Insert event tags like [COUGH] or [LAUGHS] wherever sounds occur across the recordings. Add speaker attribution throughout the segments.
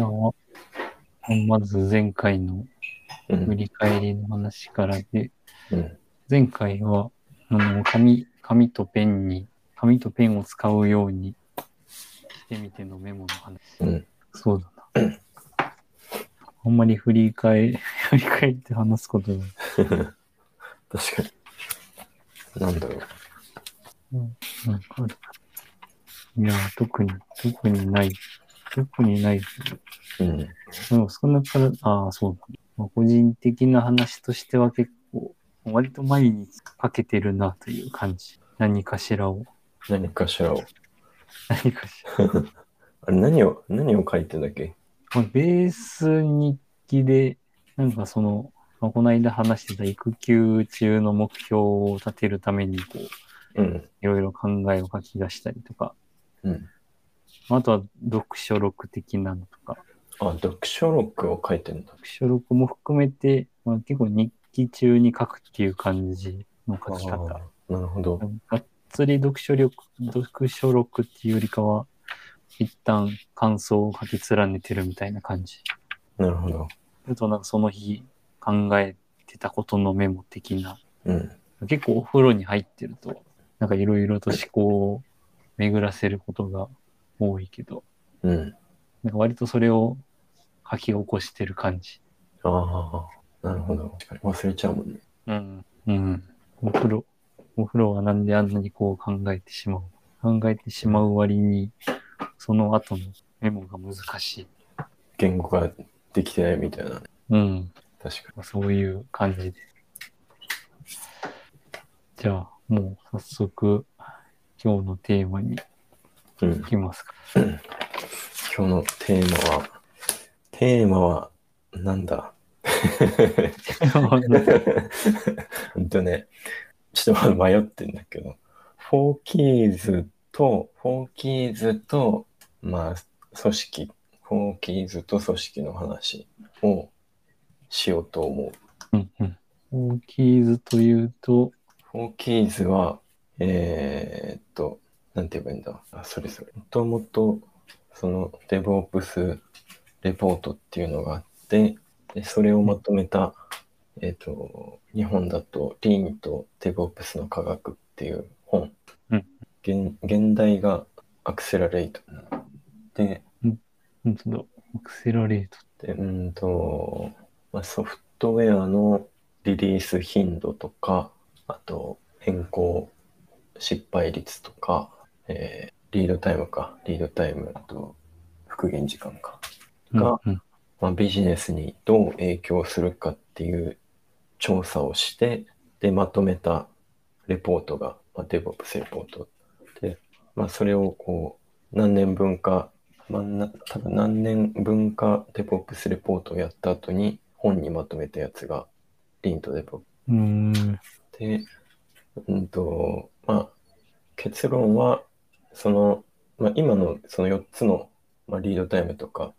Speaker 1: じゃあ、まず前回の
Speaker 2: うん。
Speaker 1: 振り返りの話からで、
Speaker 2: うん。
Speaker 1: 前回は、あの、紙、紙とペンに、紙とペンを使うようにしてみてのメモの話。
Speaker 2: うん。
Speaker 1: そうだな。あんまり振り返、[LAUGHS] 振り返って話すことが。[LAUGHS]
Speaker 2: 確かに。なんだろう。
Speaker 1: なんかあるいや、特に、特にない。特にない。
Speaker 2: うん。
Speaker 1: でも、そんなから、ああ、そうだ、まあ。個人的な話としては結構、割と毎日かけてるなという感じ。何かしらを。
Speaker 2: 何かしらを。
Speaker 1: 何かしら。[LAUGHS]
Speaker 2: あれ何を、何を書いてんだっけ？
Speaker 1: まあ、ベース日記で、なんかその、まあ、この間話してた育休中の目標を立てるために、こう、
Speaker 2: うん。
Speaker 1: いろいろ考えを書き出したりとか、
Speaker 2: うん。
Speaker 1: まああとは読書録的なのとか、
Speaker 2: あ、読書録を書いてんだ。
Speaker 1: 読書録も含めて、まあ、結構日記中に書くっていう感じの書き方。
Speaker 2: なるほど。
Speaker 1: がっつり読書力、読書録っていうよりかは、一旦感想を書き連ねてるみたいな感じ。
Speaker 2: なるほど。
Speaker 1: あとなんかその日考えてたことのメモ的な。
Speaker 2: うん。
Speaker 1: 結構お風呂に入ってると、なんかいろいろと思考を巡らせることが多いけど、
Speaker 2: うん。
Speaker 1: なんか割とそれを書き起こしてる感じ。
Speaker 2: ああ、なるほど。忘れちゃうもんね。
Speaker 1: うん。うん。お風呂、お風呂はなんであんなにこう考えてしまう？考えてしまう割に、その後のメモが難しい。
Speaker 2: 言語ができてないみたいなね。
Speaker 1: うん。
Speaker 2: 確か
Speaker 1: そういう感じで。じゃあ、もう早速、今日のテーマに
Speaker 2: に。うん
Speaker 1: 行。きますか？
Speaker 2: 今日のテーマは、テーマは、なんだ？ほんとね、ちょっとまだ迷ってんだけど、フォーキーズと、フォーキーズと、まあ、組織、フォーキーズと組織の話をしようと思う。
Speaker 1: うんうん。オーキーズというと、
Speaker 2: フォーキーズは、えーっと、なんて言えばいいんだ。あ、それそれ。もともと、その DevOps レポートっていうのがあって、でそれをまとめた、えーっと、日本だと Lean と DevOps の科学っていう本。
Speaker 1: うん
Speaker 2: 現現代がアクセラレイト。で、
Speaker 1: 本当だ、アクセラレート。
Speaker 2: でうんと、まあ、ソフトウェアのリリース頻度とか、あと変更失敗率とか、えーリードタイムか、リードタイムと復元時間か、が
Speaker 1: うんうん。
Speaker 2: まあ、ビジネスにどう影響するかっていう調査をして、で、まとめたレポートが、まあ、DevOps レポートで、まあ、それをこう、何年分か、まあ、な多分何年分か DevOps レポートをやった後に本にまとめたやつが Lean と DevOps。で、うんと、まあ、結論は、その、まあ、今のその4つの、まあ、リードタイムとか、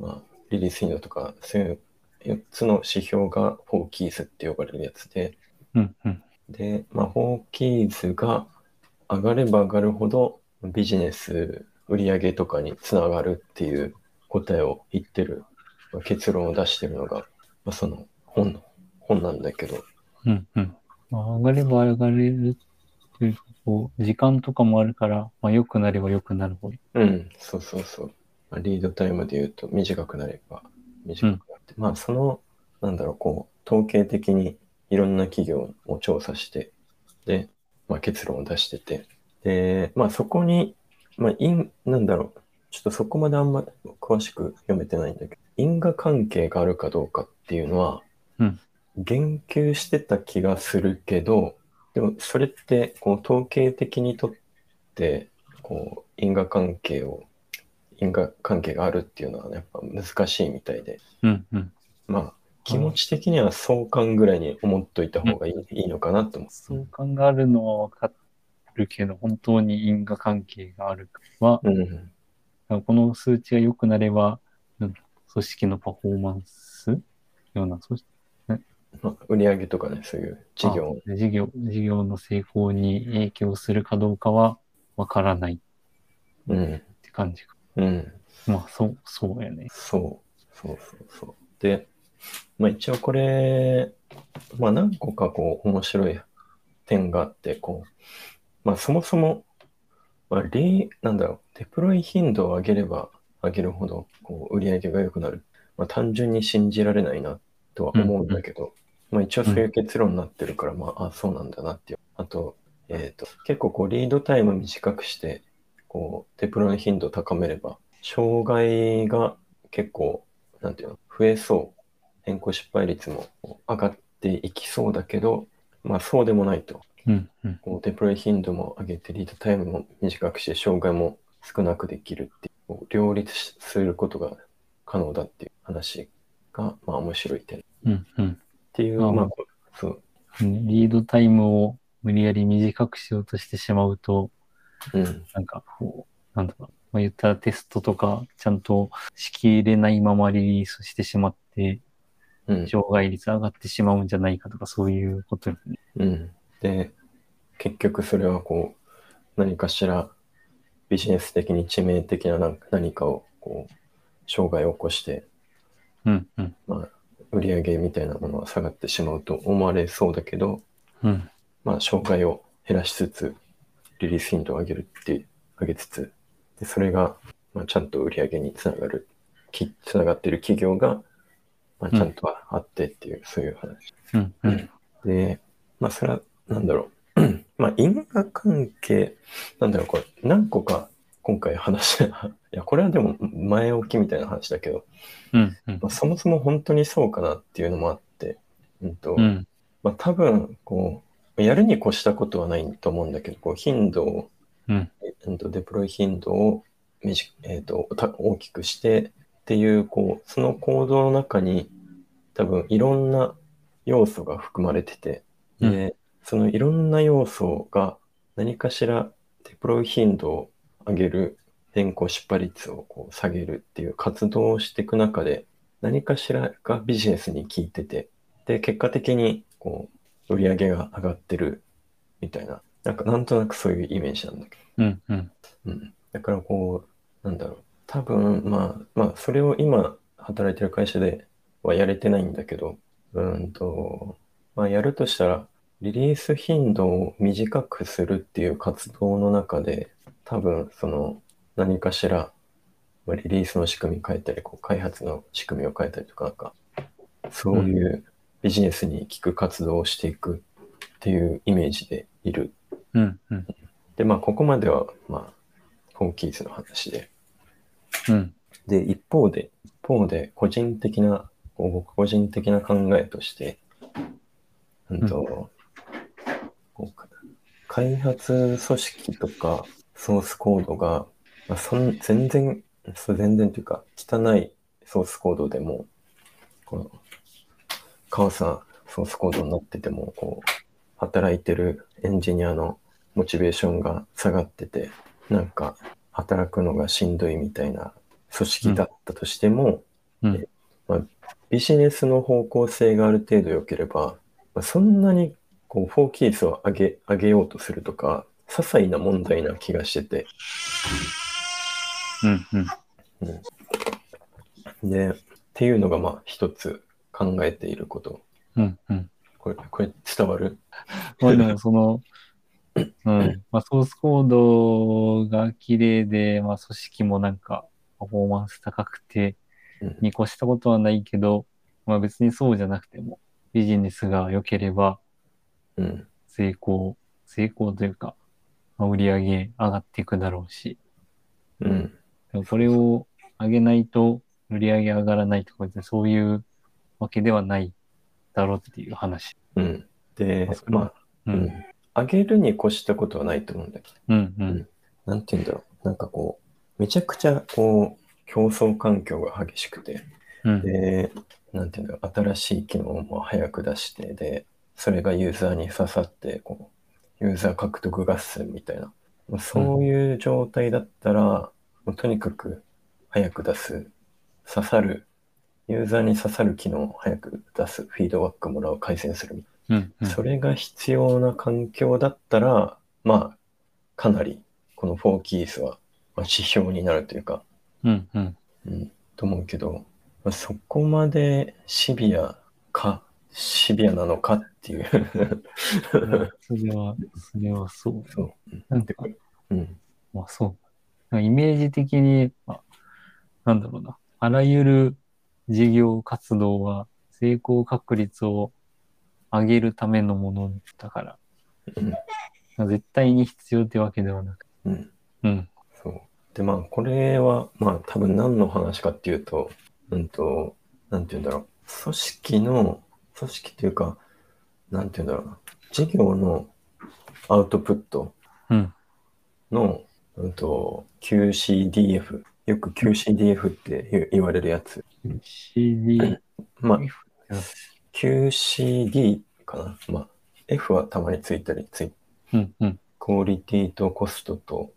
Speaker 2: まあ、リリース頻度とか、そういう4つの指標がフォーキーズって呼ばれるやつで、
Speaker 1: うんうん。
Speaker 2: で、まあ、フォーキーズが上がれば上がるほどビジネス売上とかにつながるっていう答えを言ってる、まあ結論を出してるのが、まあ、その本の、本なんだけど、
Speaker 1: うんうん。まあ、上がれば上がれるうかこう、時間とかもあるから、まあ、良くなれば良くなるほど。
Speaker 2: うん、そうそうそう。まあ、リードタイムで言うと短くなれば短くなって、まあその、なんだろう、こう、統計的にいろんな企業を調査して、で、まあ結論を出してて、で、まあそこに、まあ因、なんだろう、ちょっとそこまであんま詳しく読めてないんだけど、因果関係があるかどうかっていうのは、
Speaker 1: うん。
Speaker 2: 言及してた気がするけど、でもそれって、こう、統計的にとって、こう、因果関係を、因果関係があるっていうのは、ね、やっぱ難しいみたいで、
Speaker 1: うんうん。
Speaker 2: まあ、気持ち的には相関ぐらいに思っといた方がいい,、いいのかなと思う。
Speaker 1: 相関があるのは分かるけど、本当に因果関係があるかは、
Speaker 2: うん。
Speaker 1: この数値が良くなれば、うん組織のパフォーマンス？ような、組織
Speaker 2: まあ、売上とかね、そういう事業。
Speaker 1: あ事業、事業の成功に影響するかどうかは分からないっ
Speaker 2: うん。
Speaker 1: て感じか。
Speaker 2: うん。
Speaker 1: まあ、そう、そうやね。
Speaker 2: そう、そうそうそう。で、まあ一応これ、まあ何個かこう面白い点があって、こう、まあそもそも、まあリなんだろう、デプロイ頻度を上げれば上げるほど、こう売り上げが良くなる。まあ単純に信じられないなとは思うんだけど、まあ一応そういう結論になってるから、まあ、あ、そうなんだなっていう。あと、えっ、と、結構こうリードタイム短くして、こうデプロイ頻度を高めれば、障害が結構、なんていうの、増えそう。変更失敗率も上がっていきそうだけど、まあそうでもないと。
Speaker 1: うん、うん。
Speaker 2: こうデプロイ頻度も上げて、リードタイムも短くして、障害も少なくできるっていう、両立することが可能だっていう話が、まあ面白い点。っ
Speaker 1: うん、うん。
Speaker 2: ていう、
Speaker 1: あ
Speaker 2: まあ、そう、
Speaker 1: リードタイムを無理やり短くしようとしてしまうと、
Speaker 2: うん、
Speaker 1: なんか、こう、なんだろう。まあ、言ったらテストとか、ちゃんとしきれないままリリースしてしまって、
Speaker 2: うん、
Speaker 1: 障害率上がってしまうんじゃないかとか、そういうことよね。
Speaker 2: うん。で、結局それはこう、何かしらビジネス的に致命的な何何かをこう、障害を起こして、
Speaker 1: うん、うん。
Speaker 2: まあ、売り上げみたいなものは下がってしまうと思われそうだけど、
Speaker 1: うん、
Speaker 2: まあ、障害を減らしつつ、リリース頻度を上げるって、上げつつ、で、それが、まあ、ちゃんと売り上げにつながる、きつながっている企業が、まあ、ちゃんとあってっていう、そういう話。
Speaker 1: うん、うん。
Speaker 2: で、まあ、それは、なんだろう。[CLEARS THROAT] まあ、因果関係、なんだろう、これ、何個か今回話し、いや、これはでも前置きみたいな話だけど、
Speaker 1: うん、うん。
Speaker 2: まあ、そもそも本当にそうかなっていうのもあって、うんと、
Speaker 1: うん、
Speaker 2: まあ、多分、こう、やるに越したことはないと思うんだけど、こう、頻度を、
Speaker 1: うん、
Speaker 2: うんと、デプロイ頻度をみじ、えー、とた大きくしてっていう、こう、その行動の中に多分いろんな要素が含まれてて、で、そのいろんな要素が何かしらデプロイ頻度を上げる、変更失敗率をこう下げるっていう活動をしていく中で、何かしらがビジネスに効いてて、で、結果的にこう、売り上げが上がってるみたいな、なんかなんとなくそういうイメージなんだけど。
Speaker 1: うん、うん。
Speaker 2: うん。だからこう、なんだろう。多分、まあ、まあ、それを今働いてる会社ではやれてないんだけど、うーんと、まあ、やるとしたら、リリース頻度を短くするっていう活動の中で、多分、その、何かしら、まあリリースの仕組み変えたり、こう開発の仕組みを変えたりとか、なんか、そういうビジネスに効く活動をしていくっていうイメージでいる
Speaker 1: うん、うん。
Speaker 2: で、まあ、ここまでは、まあ、ホーキーズの話で。
Speaker 1: うん、
Speaker 2: で、一方で、一方で、個人的な、僕個人的な考えとして、うんと、こう開発組織とかソースコードが、まあ、そん全然、そう全然というか、汚いソースコードでも、この、カオさソースコードになってても、こう、働いてるエンジニアのモチベーションが下がってて、なんか、働くのがしんどいみたいな組織だったとしても、
Speaker 1: うん、
Speaker 2: まあ、ビジネスの方向性がある程度良ければ、まあ、そんなにこうフォーキースを上げ上げようとするとか、些細な問題な気がしてて、
Speaker 1: うん、うん。
Speaker 2: で、っていうのがまあ一つ考えていること。
Speaker 1: うん、うん。
Speaker 2: これ、これ伝わる？
Speaker 1: まあでもその、うん。まあソースコードが綺麗で、まあ組織もなんかパフォーマンス高くて、
Speaker 2: うん
Speaker 1: に越したことはないけど、まあ別にそうじゃなくても、ビジネスが良ければ
Speaker 2: うん。
Speaker 1: 成功、成功というか、まあ売り上げ上がっていくだろうし、
Speaker 2: うん。
Speaker 1: でもそれを上げないと売り上げ上がらないとか、そういうわけではないだろうっていう話。
Speaker 2: うん。でまあ、
Speaker 1: う。
Speaker 2: うんん。上げるに越したことはないと思うんだけど、
Speaker 1: うん、うん。
Speaker 2: なんて言うんだろう。なんかこう、めちゃくちゃこう、競争環境が激しくて、
Speaker 1: うん。
Speaker 2: で、なんていうんだろう、新しい機能も早く出して、で、それがユーザーに刺さって、こう、ユーザー獲得合戦みたいな、もうそういう状態だったら、もうとにかく早く出す、刺さる、ユーザーに刺さる機能を早く出す、フィードバックもらう、改善するみたい
Speaker 1: うん、うん
Speaker 2: な。それが必要な環境だったら、まあ、かなり、この4キースは、まあ、指標になるというか、
Speaker 1: うんうん。
Speaker 2: うん、と思うけど、まあ、そこまでシビアか、シビアなのかっていう。
Speaker 1: それは、それはそう。
Speaker 2: そう。
Speaker 1: なんか、
Speaker 2: うん。
Speaker 1: まあそう。イメージ的に、あなんだろうな。あらゆる事業活動は成功確率を上げるためのものだから、
Speaker 2: うん。
Speaker 1: 絶対に必要ってわけではなく。
Speaker 2: うん。
Speaker 1: うん。
Speaker 2: そう。で、まあ、これは、まあ、多分何の話かっていうと、うんと、なんて言うんだろう。組織の、組織というか、なんて言うんだろうな。事業のアウトプット
Speaker 1: うん。
Speaker 2: の、うんと、QCDF。よく QCDF って言われるやつ。
Speaker 1: CD、
Speaker 2: まあ
Speaker 1: うん、
Speaker 2: QCD かな。まあ、F はたまについたり、つい
Speaker 1: うん、うん。
Speaker 2: クオリティとコストと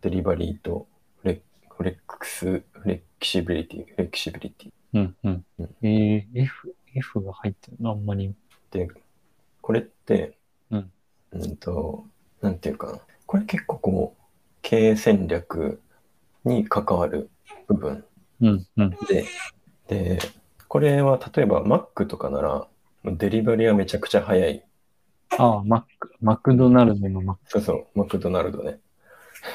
Speaker 2: デリバリーとフレフレックス、フレキシビリティ、フレキシビリティ。
Speaker 1: うん、うん
Speaker 2: うん。
Speaker 1: えー、F、F が入ってるのあんまり。
Speaker 2: で、これって、
Speaker 1: うん。
Speaker 2: うんと、なんていうかな。これ結構こう、経営戦略に関わる部分
Speaker 1: うん、うん。
Speaker 2: で、で、これは例えば Mac とかなら、デリバリーはめちゃくちゃ早い。
Speaker 1: ああ、マック、マクドナルドのマック。
Speaker 2: そうそう、マクドナルドね。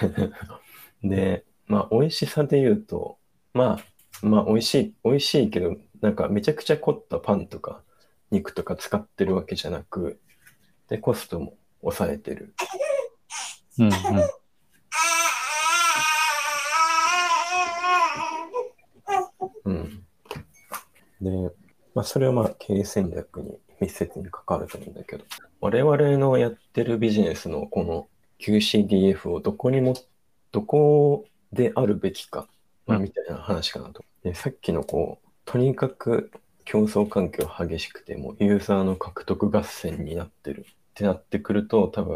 Speaker 2: [LAUGHS] で、まあ、美味しさで言うと、まあ、まあ、美味しい、美味しいけど、なんかめちゃくちゃ凝ったパンとか肉とか使ってるわけじゃなく、で、コストも抑えてる。
Speaker 1: うん、うん。
Speaker 2: うん。で、まあ、それはまあ、経営戦略に密接に関わると思うんだけど、我々のやってるビジネスのこの QCDF をどこにも、どこであるべきか、まあ、
Speaker 1: うん
Speaker 2: みたいな話かなと。で、さっきのこう、とにかく競争環境激しくて、もうユーザーの獲得合戦になってるってなってくると、多分、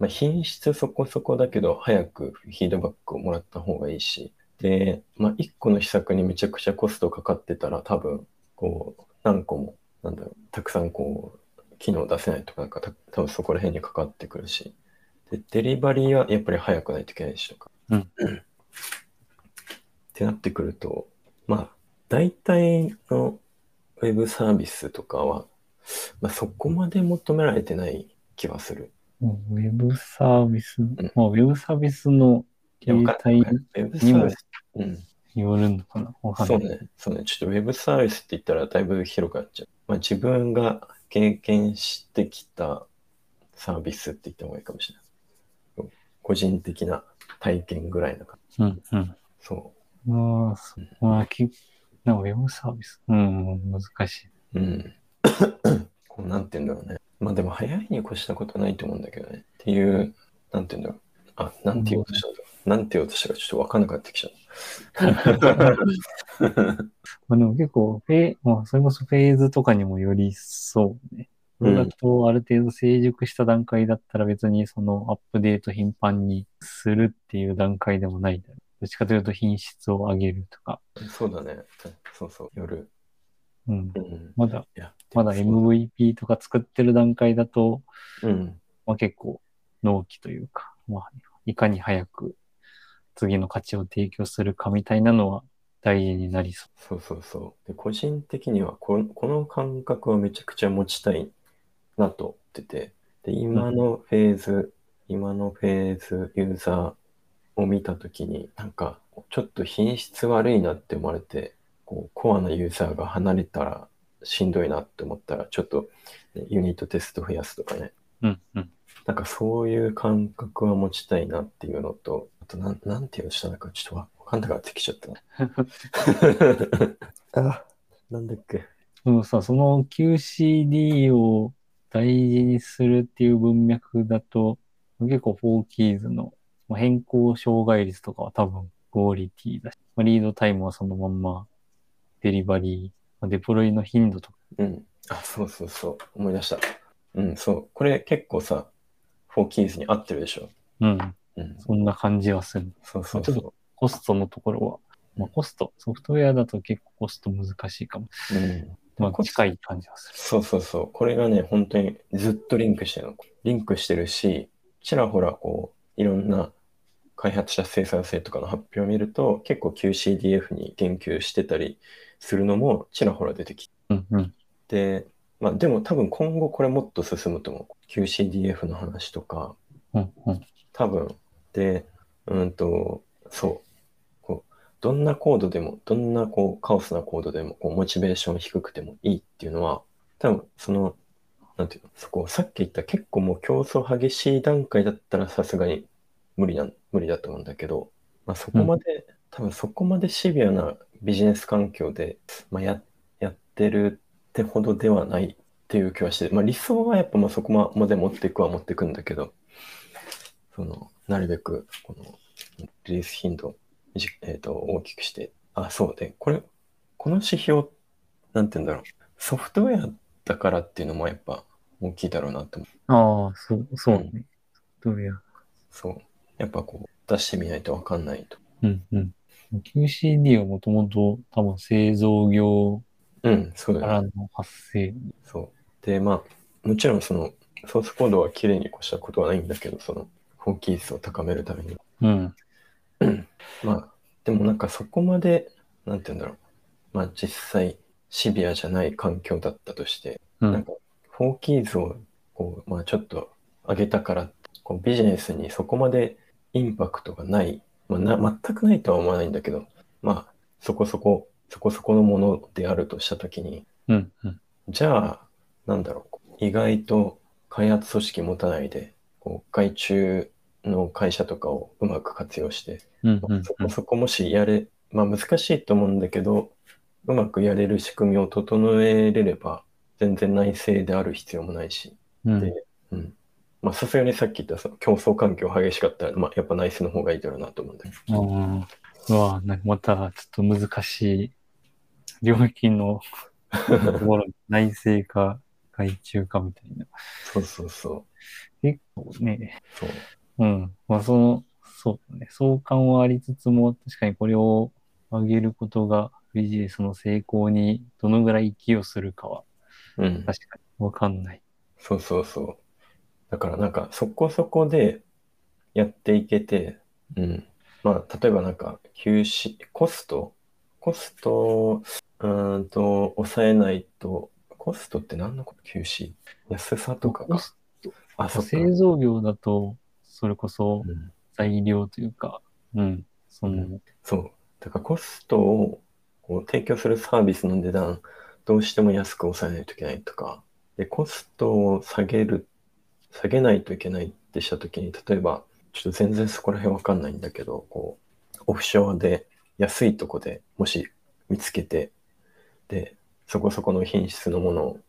Speaker 2: まあ、品質そこそこだけど、早くフィードバックをもらった方がいいし、で、まあ、1個の施策にめちゃくちゃコストかかってたら、多分、こう、何個も、なんだろう、たくさんこう、機能出せないとか、なんかた、多分そこら辺にかかってくるし、で、デリバリーはやっぱり早くないといけないし。とか。
Speaker 1: うん。
Speaker 2: ってなってくると、まあ、大体のウェブサービスとかは、まあ、そこまで求められてない気はする。
Speaker 1: ウェブサービス、まあ、ウェブサービスの形態。によるのかな？わかんない。
Speaker 2: そうね。そうね。ちょっとウェブサービスって言ったらだいぶ広くなっちゃう。まあ、自分が経験してきたサービスって言った方がいいかもしれない。個人的な体験ぐらいのか。
Speaker 1: うん、うん。
Speaker 2: そ
Speaker 1: まあ、まあ、きなんかウェブサービス。うん、難しい。
Speaker 2: う。うん。[COUGHS] こうなんて言うんだろうね。まあでも早いに越したことないと思うんだけどね。っていう、なんて言うんだろう。あ、なんて言おうとしたんだろう。なんて言おうとしたかちょっとわかんなくなってきちゃう。[LAUGHS]
Speaker 1: まあでも結構、フェまあ、それこそフェーズとかにもよりそうね。プロダクトをある程度成熟した段階だったら別にそのアップデート頻繁にするっていう段階でもないだろう。どっちかというと品質を上げるとか。
Speaker 2: そうだね。そうそう。夜。
Speaker 1: うん。
Speaker 2: うん。
Speaker 1: まだ、まだ MVP とか作ってる段階だと、
Speaker 2: うん。
Speaker 1: まあ、結構納期というか、まあ、いかに早く次の価値を提供するかみたいなのは大事になりそ
Speaker 2: そうそうそう。で個人的にはこ、この感覚はめちゃくちゃ持ちたいなと思ってて、で、今のフェーズ、今のフェーズ、ユーザーを見たときに、なんか、ちょっと品質悪いなって思われて、こう、コアなユーザーが離れたらしんどいなって思ったら、ちょっと、ねユニットテスト増やすとかね。
Speaker 1: う。うん、うん。
Speaker 2: なんかそういう感覚は持ちたいなっていうのと、あとなん、なんていうのしたのかちょっとわわかんなくなってきちゃったな。[LAUGHS] あ、なんだっけ。
Speaker 1: でもさ、その QCD を大事にするっていう文脈だと、結構フォーキーズのまあ変更障害率とかは多分クオリティだし、まあリードタイムはそのまんまデリバリー、まあデプロイの頻度とか、
Speaker 2: うん。あ、そうそうそう。思い出した。うん、そう。これ結構さ、フォーキーズに合ってるでしょ。
Speaker 1: うん、
Speaker 2: うん。
Speaker 1: そんな感じはする。
Speaker 2: そうそうそ
Speaker 1: まあちょっとコストのところは、まあ、コスト、ソフトウェアだと結構コスト難しいかも。
Speaker 2: う。うん。
Speaker 1: まあ近い感じはする。
Speaker 2: そうそうそう。これがね、本当にずっとリンクしてるの。リンクしてるし、ちらほらこう、いろんな開発者生産性とかの発表を見ると、結構 QCDF に言及してたりするのもちらほら出てきて、
Speaker 1: うんうん。
Speaker 2: で、まあでも多分今後これもっと進むと思う。QCDF の話とか、
Speaker 1: うんうん。
Speaker 2: 多分、で、うんと、そう、こう、どんなコードでも、どんなこうカオスなコードでも、こう、モチベーション低くてもいいっていうのは、多分、その、なんていうの、そこ、さっき言った結構もう競争激しい段階だったらさすがに無理なん、無理だと思うんだけど、まあそこまで、多分そこまでシビアなビジネス環境で、まあや、やってるってほどではないっていう気はして、まあ理想はやっぱまあそこまで持っていくは持っていくんだけど、その、なるべく、この、リリース頻度えーと大きくして、あ、そう。で、これ、この指標、なんて言うんだろう、ソフトウェアだからっていうのもやっぱ大きいだろうなって思う。
Speaker 1: ああ、そう、そうね。どうや。
Speaker 2: そう。やっぱこう、出してみないとわかんないと。
Speaker 1: うんうん。QCD はもともと多分製造業
Speaker 2: うん、そうだよね。
Speaker 1: からの発生。
Speaker 2: そう。で、まあ、もちろんその、ソースコードは綺麗に越したことはないんだけど、その、法規率を高めるために。
Speaker 1: うん。
Speaker 2: まあ、でもなんかそこまで、なんて言うんだろう。まあ実際、シビアじゃない環境だったとして、
Speaker 1: うん。
Speaker 2: なんか、フォーキーズを、こう、まあちょっと上げたから、こうビジネスにそこまでインパクトがない、まあな、全くないとは思わないんだけど、まあ、そこそこ、そこそこのものであるとしたときに、
Speaker 1: うん。うん。
Speaker 2: じゃあ、なんだろう、意外と開発組織持たないで、こう外注の会社とかをうまく活用して、
Speaker 1: うん。うん
Speaker 2: そこそこもしやれ、まあ難しいと思うんだけど、うまくやれる仕組みを整えれれば、全然内製である必要もないし、
Speaker 1: うん。
Speaker 2: でうん。まあさすがにさっき言ったその競争環境激しかったら、まあやっぱ内製の方がいいだろうなと思うんだけど。
Speaker 1: うわなんかまたちょっと難しい領域の [LAUGHS] ところ、内製か外注かみたいな。
Speaker 2: そうそうそう。
Speaker 1: 結構ね、
Speaker 2: そう。
Speaker 1: うん。まあその、そうだね。相関はありつつも、確かにこれを上げることがビジネスの成功にどのぐらい寄与するかは
Speaker 2: うん。
Speaker 1: 確かにわかんない。
Speaker 2: そうそうそう。だからなんかそこそこでやっていけて、うん。まあ例えばなんか休止、コスト？コストをうーんと抑えないと、コストって何のこと？休止？安さとかか。あ、そっか。
Speaker 1: 製造業だと、それこそ
Speaker 2: うん
Speaker 1: 材料というか、うん。その、
Speaker 2: そう。だからコストをこう提供するサービスの値段、どうしても安く抑えないといけないとか、で、コストを下げる、下げないといけないってしたときに、例えば、ちょっと全然そこら辺わかんないんだけど、こう、オフショアで安いとこでもし見つけて、で、そこそこの品質のものを、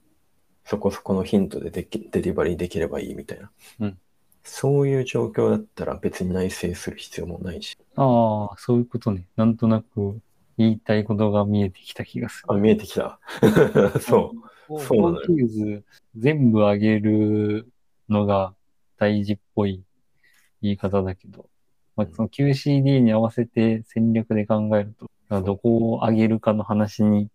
Speaker 2: そこそこのヒントでできデリバリーできればいいみたいな。
Speaker 1: うん
Speaker 2: そういう状況だったら別に内製する必要もないし。
Speaker 1: ああ、そういうことね。なんとなく言いたいことが見えてきた気がす
Speaker 2: あ、
Speaker 1: る。
Speaker 2: 見えてきた。[LAUGHS] そう。
Speaker 1: う
Speaker 2: そうなのよ
Speaker 1: フォーキーズ全部上げるのが大事っぽい言い方だけど、まあ、その QCD に合わせて戦略で考えると、どこを上げるかの話に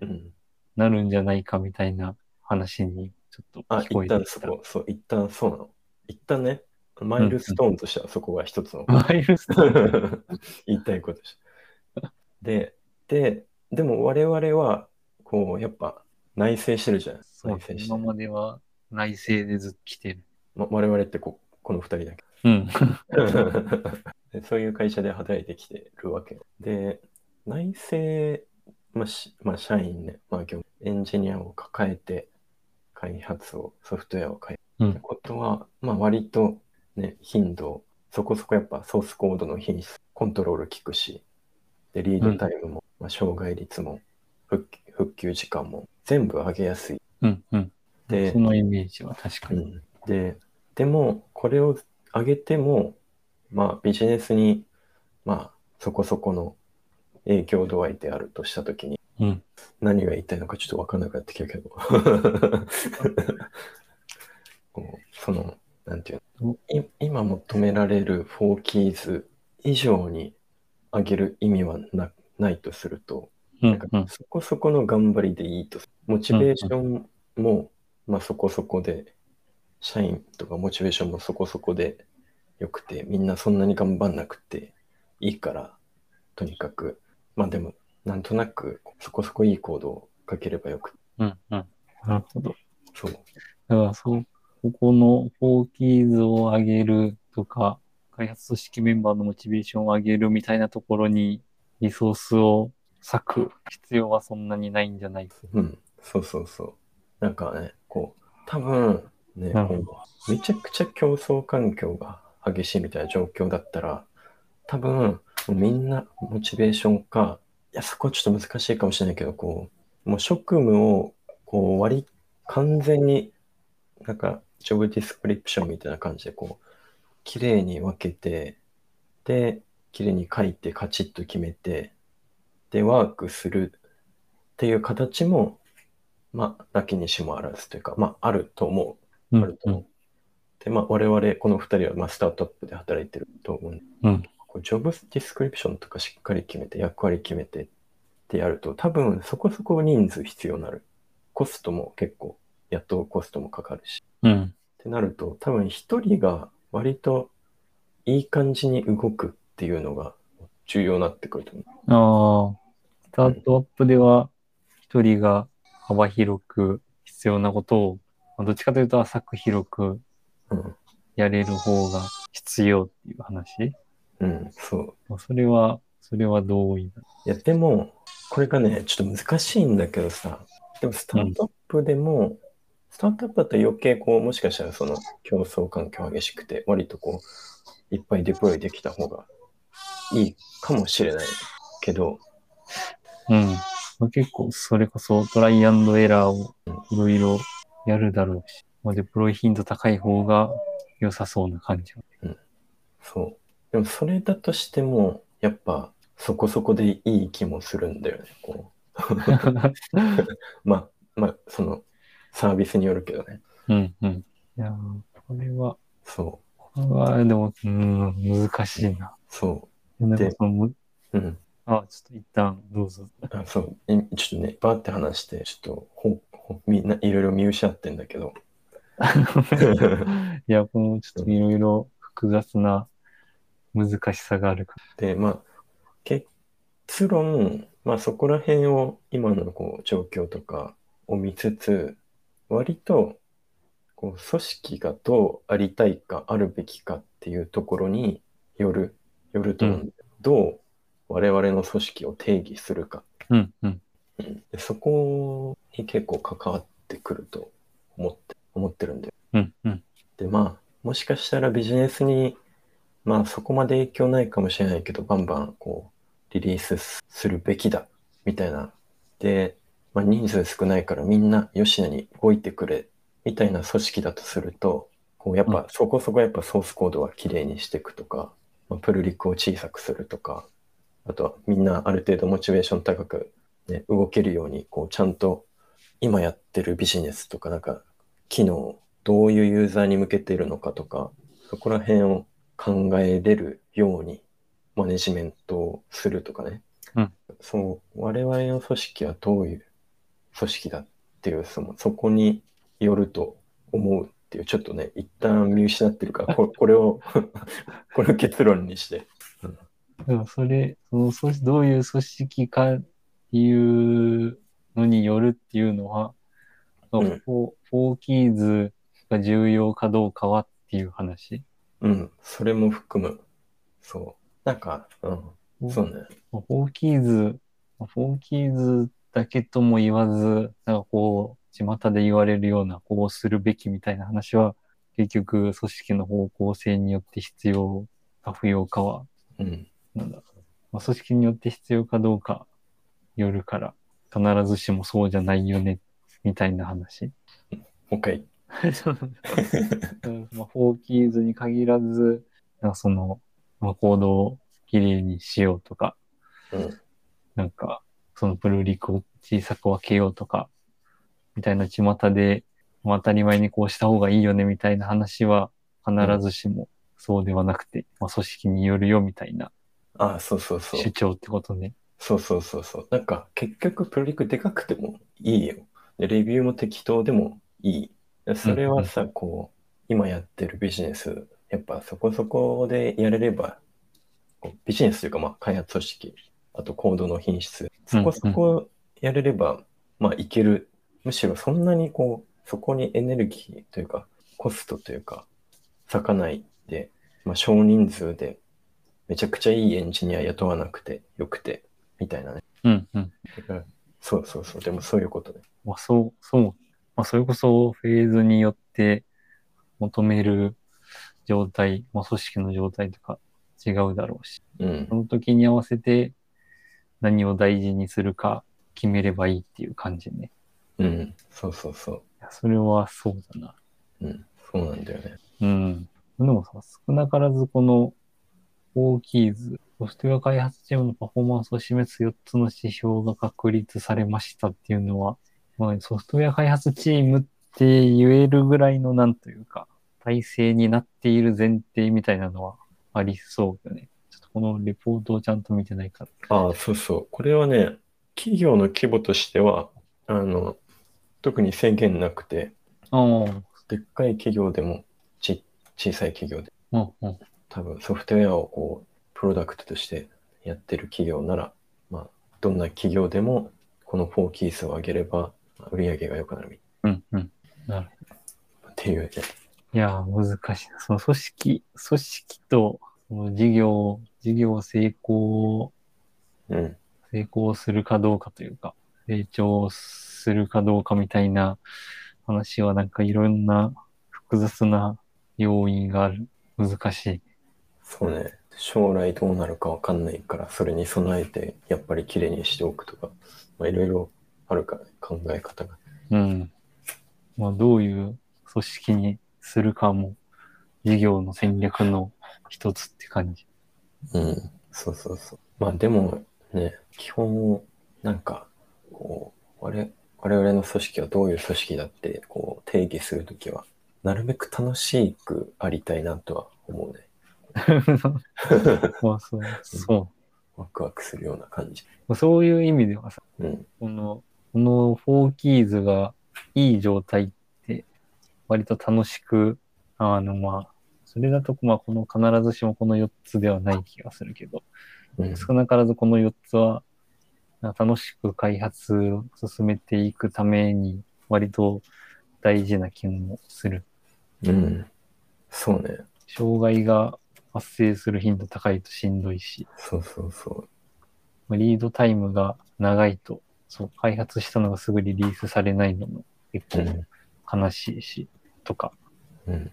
Speaker 2: うん。
Speaker 1: なるんじゃないかみたいな話にちょっと
Speaker 2: あ、
Speaker 1: 聞こ
Speaker 2: 一
Speaker 1: えてきた。
Speaker 2: 旦そこ、そう、一旦そうなの。一旦ね、マイルストーンとしてはそこが一つの、[LAUGHS]
Speaker 1: マイルストーン [LAUGHS]
Speaker 2: 言いたいことでした。で、で、でも我々は、こう、やっぱ内製してるじゃん。内製して
Speaker 1: 今までは内政でずっと来てる。
Speaker 2: ま我々ってここの二人だけ。
Speaker 1: うん。[LAUGHS]
Speaker 2: でそういう会社で働いてきてるわけ。で、内製、まあ、しまあ、社員ね、まあ、業エンジニアを抱えて、開発を、ソフトウェアを開
Speaker 1: うん
Speaker 2: ってことは、まあ、割とね、頻度、そこそこやっぱソースコードの品質、コントロール効くし、で、リードタイムも、まあ、障害率も、復復旧時間も、全部上げやすい。
Speaker 1: うん。うん。
Speaker 2: で
Speaker 1: そ、のイメージは確かに。
Speaker 2: うん、で、でも、これを上げても、まあ、ビジネスに、まあ、そこそこの影響度合いであるとしたときに、
Speaker 1: うん。
Speaker 2: 何が言いたいのかちょっと分かんなくなってきたけど、[LAUGHS] その、なんていうの、い今求められる4キーズ以上に上げる意味はなないとすると。そこそこの頑張りでいいと。モチベーションも、まあそこそこで、社員とかモチベーションもそこそこでよくて、みんなそんなに頑張んなくていいから、とにかく、まあでも、なんとなくそこそこいいコードを書ければよく、
Speaker 1: うんうん。なるほど。
Speaker 2: そう。
Speaker 1: だからそう、ここのフォーキーズを上げるとか、開発組織メンバーのモチベーションを上げるみたいなところにリソースを割く必要はそんなにないんじゃないか。
Speaker 2: うん、そうそうそう。なんかね、こう、多分ね、めちゃくちゃ競争環境が激しいみたいな状況だったら、多分みんなモチベーションか、いや、そこはちょっと難しいかもしれないけど、こう、もう職務をこう割り、完全になんか、ジョブディスクリプションみたいな感じで、こう、綺麗に分けて、で、綺麗に書いて、カチッと決めて、で、ワークするっていう形も、まあ、なきにしもあらずというか、まあ、あると思う。
Speaker 1: うん
Speaker 2: あると思う。で、まあ、我々、この二人は、まあ、スタートアップで働いてると思う
Speaker 1: うん
Speaker 2: こうジョブディスクリプションとかしっかり決めて、役割決めてってやると、多分、そこそこ人数必要になる。コストも結構、雇うコストもかかるし。
Speaker 1: うん。
Speaker 2: ってなると、多分一人が割といい感じに動くっていうのが重要になってくると思う。
Speaker 1: ああ、スタートアップでは一人が幅広く必要なことを、まあどっちかというと浅く広く
Speaker 2: うん。
Speaker 1: やれる方が必要っていう話
Speaker 2: うん、そう。
Speaker 1: まあそれは、それは同意だ。
Speaker 2: いや、でも、これがね、ちょっと難しいんだけどさ、でもスタートアップでも、スタートアップだと余計こう、もしかしたらその競争環境激しくて、割とこう、いっぱいデプロイできた方がいいかもしれないけど、
Speaker 1: うん。まあ結構、それこそトライアンドエラーをいろいろやるだろうし、まあ、デプロイ頻度高い方が良さそうな感じは。
Speaker 2: そう。でもそれだとしても、やっぱそこそこでいい気もするんだよね。こう [LAUGHS] [LAUGHS] まあ、まあ、そのサービスによるけどね。
Speaker 1: うんうん。いやーこれは、
Speaker 2: そ
Speaker 1: これは、でも、うん、難しいな。
Speaker 2: う、そ
Speaker 1: でなんか
Speaker 2: でう。うん。
Speaker 1: あ、ちょっと一旦どうぞ。
Speaker 2: あそう。えちょっとね、バーって話して、ちょっとほほみんないろいろ見失ってんだけど。[LAUGHS]
Speaker 1: いや、このちょっといろいろ複雑な難しさがあるか
Speaker 2: で、まあ、結論、まあそこら辺を今のこう状況とかを見つつ、割とこう組織がどうありたいか、あるべきかっていうところによる、よると思うんだよどう我々の組織を定義するか。
Speaker 1: ら。うんうん。
Speaker 2: うんでそこに結構関わってくると思って、思ってるんだよ。
Speaker 1: うんうん。
Speaker 2: で、まあ、もしかしたらビジネスに、まあそこまで影響ないかもしれないけど、バンバンこう、リリースするべきだ、みたいな。で、まあ人数少ないからみんな吉野に動いてくれ、みたいな組織だとすると、こうやっ
Speaker 1: うん
Speaker 2: ぱそこそこやっぱソースコードはきれいにしていくとか、まあ、プルリクを小さくするとか、あとはみんなある程度モチベーション高く、ね、動けるように、こうちゃんと今やってるビジネスとか、なんか機能、どういうユーザーに向けているのかとか、そこら辺を考えれるようにマネジメントをするとかね。
Speaker 1: うん
Speaker 2: そう、我々の組織はどういう組織だっていう、そのそこによると思うっていう、ちょっとね、一旦見失ってるから、こ [LAUGHS] これを、[LAUGHS] これを結論にして。
Speaker 1: でもそれ、その組織どういう組織かっていうのによるっていうのは、
Speaker 2: うん
Speaker 1: フォーフォーキーズが重要かどうかはっていう話。
Speaker 2: うん、それも含む。そう。なんか、うん、そうね。
Speaker 1: Four Keys、Four Keys だけとも言わず、なんかこう、巷で言われるような、こうするべきみたいな話は、結局、組織の方向性によって必要か不要かは、
Speaker 2: うん。
Speaker 1: なんだ。まあ、組織によって必要かどうか、よるから、必ずしもそうじゃないよね、みたいな話。
Speaker 2: もう一回。[LAUGHS]
Speaker 1: うんまあ、フォーキーズに限らず、なんかその、まあ、コードをきれいにしようとか、
Speaker 2: うん。
Speaker 1: なんか、そのプルリクを小さく分けようとか、みたいな巷で、まあ、当たり前にこうした方がいいよねみたいな話は必ずしもそうではなくて、まあ、組織によるよみたいな
Speaker 2: あ、そうそうそう。
Speaker 1: 主張ってことね。
Speaker 2: そうそうそうそう。なんか結局プロリクでかくてもいいよ。でレビューも適当でもいい。でそれはさ、こう、今やってるビジネス、やっぱそこそこでやれれば、ビジネスというか、まあ、開発組織、あとコードの品質、そこそこやれれば、まあ、いける。むしろそんなにこう、そこにエネルギーというか、コストというか、割かないで、まあ、少人数で、めちゃくちゃいいエンジニア雇わなくてよくて、みたいなね。
Speaker 1: うんうん。
Speaker 2: だからそうそうそう、でもそういうことね。
Speaker 1: まあ、そう、そう。まあ、それこそフェーズによって求める状態、まあ、組織の状態とか違うだろうし、
Speaker 2: うん
Speaker 1: そ。の時に合わせて何を大事にするか決めればいいっていう感じね。
Speaker 2: うん。そうそうそ
Speaker 1: いやそれはそうだな。
Speaker 2: う。うん。そうなんだよね。
Speaker 1: うん。でもさ、少なからずこの、オーキーズ、ソフトウェア開発チームのパフォーマンスを示す4つの指標が確立されましたっていうのは、まあ、ソフトウェア開発チームって言えるぐらいのなんというか、体制になっている前提みたいなのはありそうよね。このレポートをちゃんと見てないから。
Speaker 2: ああ、そうそう。これはね、企業の規模としては、あの、特に制限なくて、
Speaker 1: ああ、
Speaker 2: でっかい企業でも、ち、小さい企業で、
Speaker 1: うんうん。
Speaker 2: 多分ソフトウェアをこう、プロダクトとしてやってる企業なら、まあ、どんな企業でも、この4キースを上げれば、まあ売り上げが良くなるみ
Speaker 1: うんうん。なる
Speaker 2: っていうね。
Speaker 1: いやー、難しいな。その組織、組織と、その事業、事業成功
Speaker 2: うん。
Speaker 1: 成功するかどうかというか、成長するかどうかみたいな話はなんかいろんな複雑な要因がある。難しい。
Speaker 2: そうね。将来どうなるかわかんないから、それに備えて、やっぱり綺麗にしておくとか、まあ、いろいろあるからね、考え方が。
Speaker 1: うん。まあどういう組織にするかも事業の戦略の一つって感じ。
Speaker 2: うん。そうそうそう。まあでもね、基本、なんか、こう、我我々の組織はどういう組織だって、こう、定義するときは、なるべく楽しくありたいなとは思うね。[LAUGHS]
Speaker 1: まあそう、そ
Speaker 2: ワクワクするような感じ。
Speaker 1: う。そういう意味ではさ、
Speaker 2: うん。
Speaker 1: この、この4キーズがいい状態って、割と楽しく、あの、まあ、それだと、まあ、この必ずしもこの4つではない気がするけど、
Speaker 2: うん。
Speaker 1: 少なからずこの4つは、楽しく開発を進めていくために、割と大事な気もする。
Speaker 2: うん。そうね。
Speaker 1: 障害が発生する頻度高いとしんどいし、
Speaker 2: そうそうそ
Speaker 1: まあリードタイムが長いと、そう、開発したのがすぐリリースされないのも結
Speaker 2: う。う
Speaker 1: 構
Speaker 2: ん。
Speaker 1: 悲しいし、とか。
Speaker 2: うん。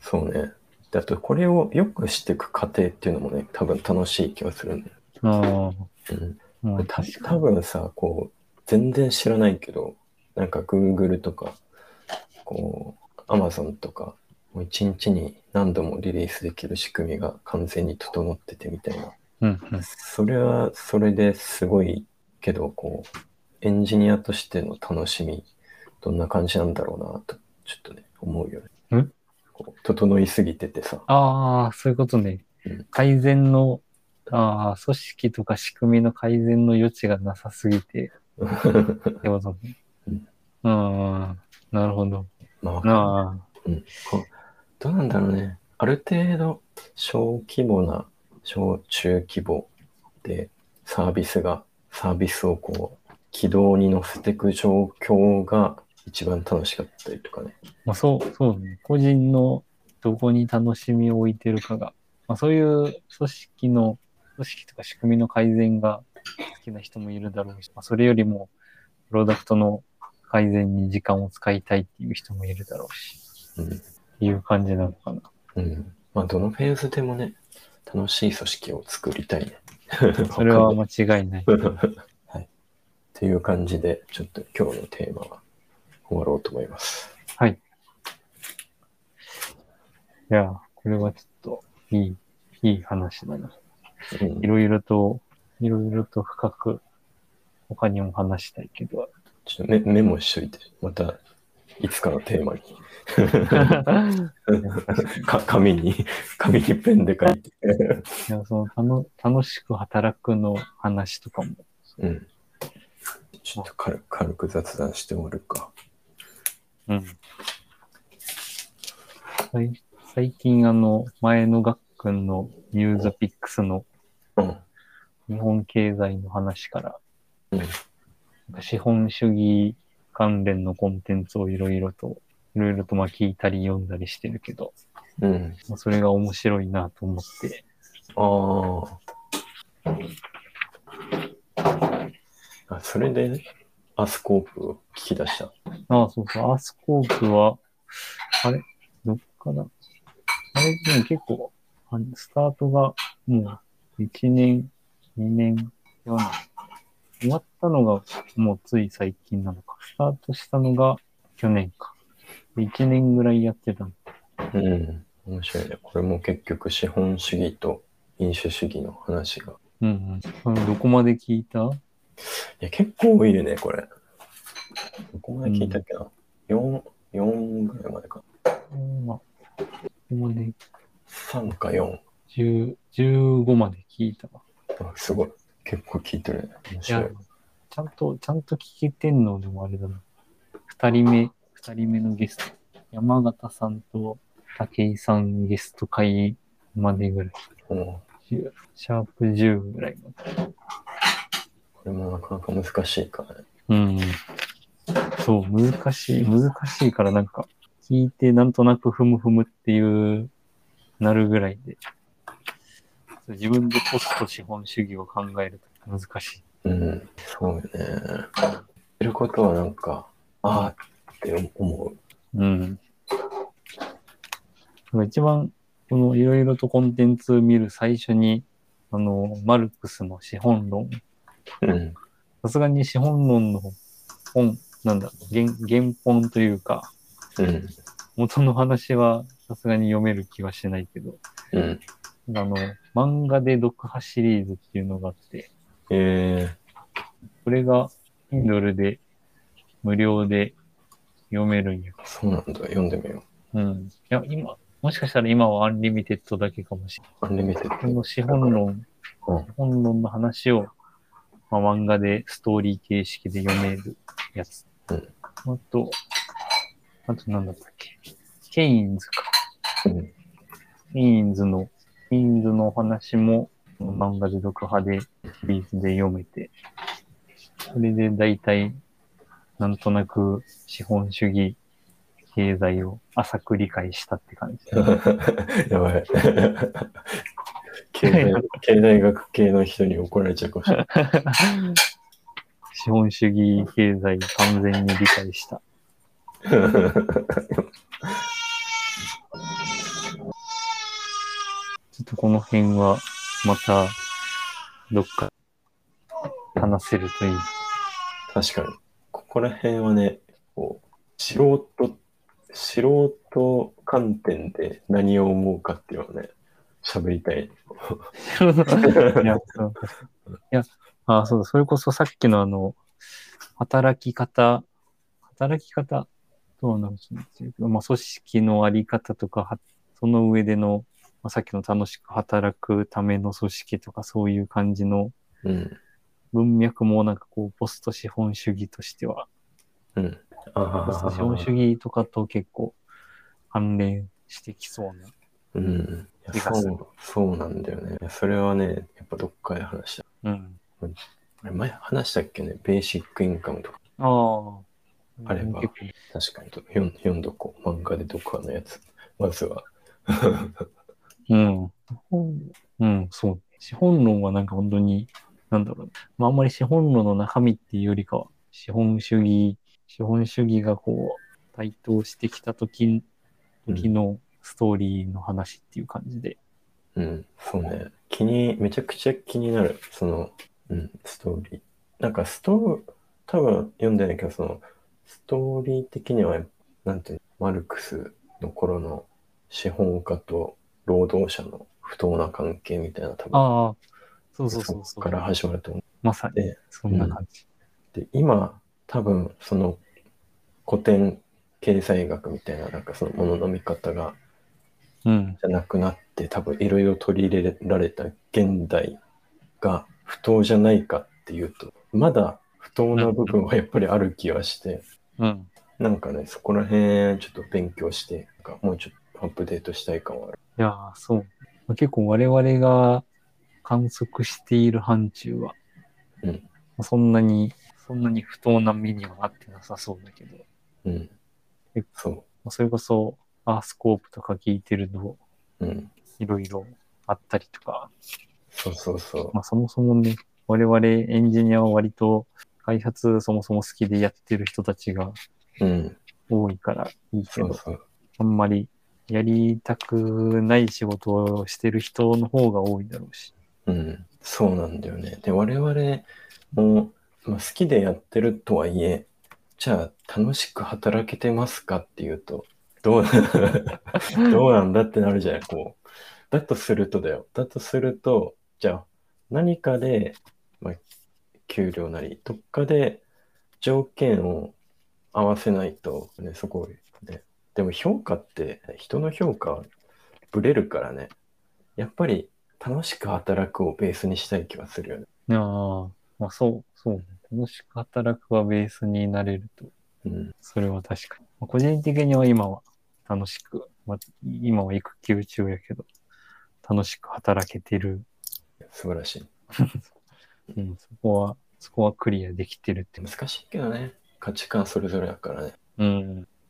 Speaker 2: そうね。であと、これを良くしていく過程っていうのもね、多分楽しい気がするんだよ。
Speaker 1: ああ、
Speaker 2: うん。多分さ、こう、全然知らないけど、なんか Google とか、こう、Amazon とか、もう一日に何度もリリースできる仕組みが完全に整っててみたいな。
Speaker 1: うんうん。
Speaker 2: それはそれですごいけど、こう、エンジニアとしての楽しみ、どんな感じなんだろうなと、ちょっとね、思うよね。
Speaker 1: ん？
Speaker 2: こう整いすぎててさ。
Speaker 1: ああ、そういうことね
Speaker 2: うん。
Speaker 1: 改善の、ああ、組織とか仕組みの改善の余地がなさすぎて、[LAUGHS] ってことね。
Speaker 2: うん
Speaker 1: ああ、なるほど。
Speaker 2: まあうん、どうなんだろうね。ある程度、小規模な、小中規模でサービスが、サービスをこう、軌道に乗せていく状況が一番楽しかったりとかね。
Speaker 1: まあそう、そうね。個人のどこに楽しみを置いてるかが、まあそういう組織の、組織とか仕組みの改善が好きな人もいるだろうし、まあそれよりも、プロダクトの改善に時間を使いたいっていう人もいるだろうし、
Speaker 2: うん。
Speaker 1: いう感じなのかな。
Speaker 2: うん。まあ、どのフェーズでもね、楽しい組織を作りたいね。[LAUGHS]
Speaker 1: それは間違いない。[LAUGHS]
Speaker 2: はい。っていう感じで、ちょっと今日のテーマは終わろうと思います。
Speaker 1: はい。いや、これはちょっといい、いい話だな。
Speaker 2: うん
Speaker 1: いろいろと、いろいろと深く他にも話したいけど。
Speaker 2: ちょっとメメモしといて、またいつかのテーマに。[LAUGHS] か紙に、紙にペンで書いて。
Speaker 1: いやそのたの楽しく働くの話とかも。
Speaker 2: うん。ちょっと軽く軽く雑談して終わるか。
Speaker 1: うん。最最近あの、前の学君のニューザピックスの
Speaker 2: うん。
Speaker 1: 日本経済の話から、
Speaker 2: うん。
Speaker 1: 資本主義関連のコンテンツをいろいろと、いろいろとまあ聞いたり読んだりしてるけど、
Speaker 2: うん。
Speaker 1: まあそれが面白いなと思って、
Speaker 2: ああ。あ、それで、アスコープを聞き出した。
Speaker 1: ああ、そうそう、アースコープは、あれ？どっかな？あれ、でも結構、あスタートがもう1年、2年、4年。終わったのがもうつい最近なのか。スタートしたのが去年か。1年ぐらいやってたの。
Speaker 2: うん。面白いね。これも結局資本主義と民主主義の話が。
Speaker 1: うんうん。どこまで聞いた？
Speaker 2: いや、結構多いよね、これ。どこまで聞いたっけな、?4、4ぐらいまでか。
Speaker 1: うんまあ、ここまで
Speaker 2: 3か4。
Speaker 1: 10 15まで聞いたわ。
Speaker 2: あすごい。結構聞いてるね。面白い。、
Speaker 1: ちゃんと、ちゃんと聞けてんのでもあれだな。二人目、二人目のゲスト。山形さんと武井さんゲスト会までぐらい。
Speaker 2: うん
Speaker 1: 10シャープ10ぐらいまで。
Speaker 2: これもなかなか難しいからね。
Speaker 1: うん。そう、難しい、難しいからなんか、聞いてなんとなくふむふむっていう、なるぐらいで。自分でポスト資本主義を考えると難しい。
Speaker 2: うん。そうよね。言ってることはなんか、ああって思う。
Speaker 1: うん。一番、このいろいろとコンテンツ見る最初に、あの、マルクスの資本論。
Speaker 2: うん。
Speaker 1: さすがに資本論の本、なんだ、原原本というか、
Speaker 2: うん。
Speaker 1: 元の話はさすがに読める気はしないけど、
Speaker 2: うん。
Speaker 1: あの、漫画で読破シリーズっていうのがあって、
Speaker 2: え
Speaker 1: これが Kindle で無料で読めるんや。
Speaker 2: ー、そうなんだ。読んでみよ
Speaker 1: うん。いや、今、もしかしたら今は Unlimited だけかもしれない。
Speaker 2: う。 Unlimited。
Speaker 1: この資本論、
Speaker 2: うん
Speaker 1: 資本論の話を、まあ、漫画でストーリー形式で読めるやつ。
Speaker 2: うん
Speaker 1: あと、あとなんだったっけ？ケインズか。
Speaker 2: うん。
Speaker 1: ケインズの、ケインズのお話も漫画で読破で、シリーズで読めて、それで大体、なんとなく資本主義経済を浅く理解したって感じ。[LAUGHS]
Speaker 2: やばい。経済経済学系の人に怒られちゃうかもしれない。
Speaker 1: 資本主義経済を完全に理解した。[LAUGHS] ちょっとこの辺はまたどっか話せるといい。
Speaker 2: 確かに。ここら辺はね、こう、素人、素人観点で何を思うかっていうのはね、喋りたい。[LAUGHS]
Speaker 1: いや、そういや、あ、そうだ、それこそさっきのあの、働き方、働き方、どうなんですけど、まあ、組織のあり方とか、はその上での、まあ、さっきの楽しく働くための組織とか、そういう感じの
Speaker 2: うん。
Speaker 1: 文脈もなんかこう、ポスト資本主義としては、
Speaker 2: うん。
Speaker 1: ポスト資本主
Speaker 2: あ
Speaker 1: 義とかと結構関連してきそうな。
Speaker 2: うん。いや
Speaker 1: 気がする
Speaker 2: そう、そうなんだよね。それはね、やっぱどっかで話した。
Speaker 1: うん。
Speaker 2: あれ前話したっけね、ベーシックインカムとか。
Speaker 1: ああ。
Speaker 2: あれば確かにと読ん読んどこう。漫画で読破のやつ。まずは。
Speaker 1: うん。うん、そう。資本論はなんか本当に、なんだろう、まあ、あんまり資本論の中身っていうよりかは、資本主義、資本主義がこう、台頭してきた時、時のストーリーの話っていう感じで。
Speaker 2: うん、そうね。気に、めちゃくちゃ気になる。その、うん、ストーリー。なんかストー、多分読んでないけど、その、ストーリー的には、なんていうの、マルクスの頃の資本家と労働者の不当な関係みたいな、多分、
Speaker 1: ああ、そうそうそうそう。
Speaker 2: こから始まると思う。
Speaker 1: まさに、
Speaker 2: で、
Speaker 1: そんな感じ。
Speaker 2: で、今、多分、その、古典経済学みたいな、なんかそのものの見方が、
Speaker 1: うん。
Speaker 2: じゃなくなって多分いろいろ取り入れられた現代が不当じゃないかっていうとまだ不当な部分はやっぱりある気はして、
Speaker 1: うん。
Speaker 2: なんかねそこら辺ちょっと勉強してなんかもうちょっとアップデートしたい感はある。
Speaker 1: いやー、そう。結構我々が観測している範疇は、
Speaker 2: うん
Speaker 1: そんなに、そんなに不当な目にはなってなさそうだけど、
Speaker 2: うん
Speaker 1: え。
Speaker 2: そ
Speaker 1: まあそれこそ、アースコープとか聞いてると、
Speaker 2: う。うん。
Speaker 1: いろいろあったりとか、
Speaker 2: そうそうそう。
Speaker 1: まあそもそもね、我々エンジニアは割と開発そもそも好きでやってる人たちが
Speaker 2: うん。
Speaker 1: 多いからいいけど、
Speaker 2: そうそう。
Speaker 1: あんまりやりたくない仕事をしてる人の方が多いだろうし。
Speaker 2: うん。そうなんだよね。で、我々も、まあ、好きでやってるとはいえ、じゃあ楽しく働けてますかっていうと、どう、[LAUGHS] どうなんだってなるじゃない、こう。だとするとだよ。だとすると、じゃあ何かで、まあ、給料なり、どっかで条件を合わせないと、ね、そこで。でも評価って、人の評価はぶれるからね。やっぱり楽しく働くをベースにしたい気はするよね。
Speaker 1: ああ、まあそう、そうね。楽しく働くはベースになれると、
Speaker 2: うん。
Speaker 1: それは確かに。まあ個人的には今は楽しく、まあ、今は育休中やけど、楽しく働けてる。
Speaker 2: 素晴らしい。[LAUGHS]
Speaker 1: うん、そこは、そこはクリアできてるって。
Speaker 2: 難しいけどね。価値観それぞれだからね。
Speaker 1: うん。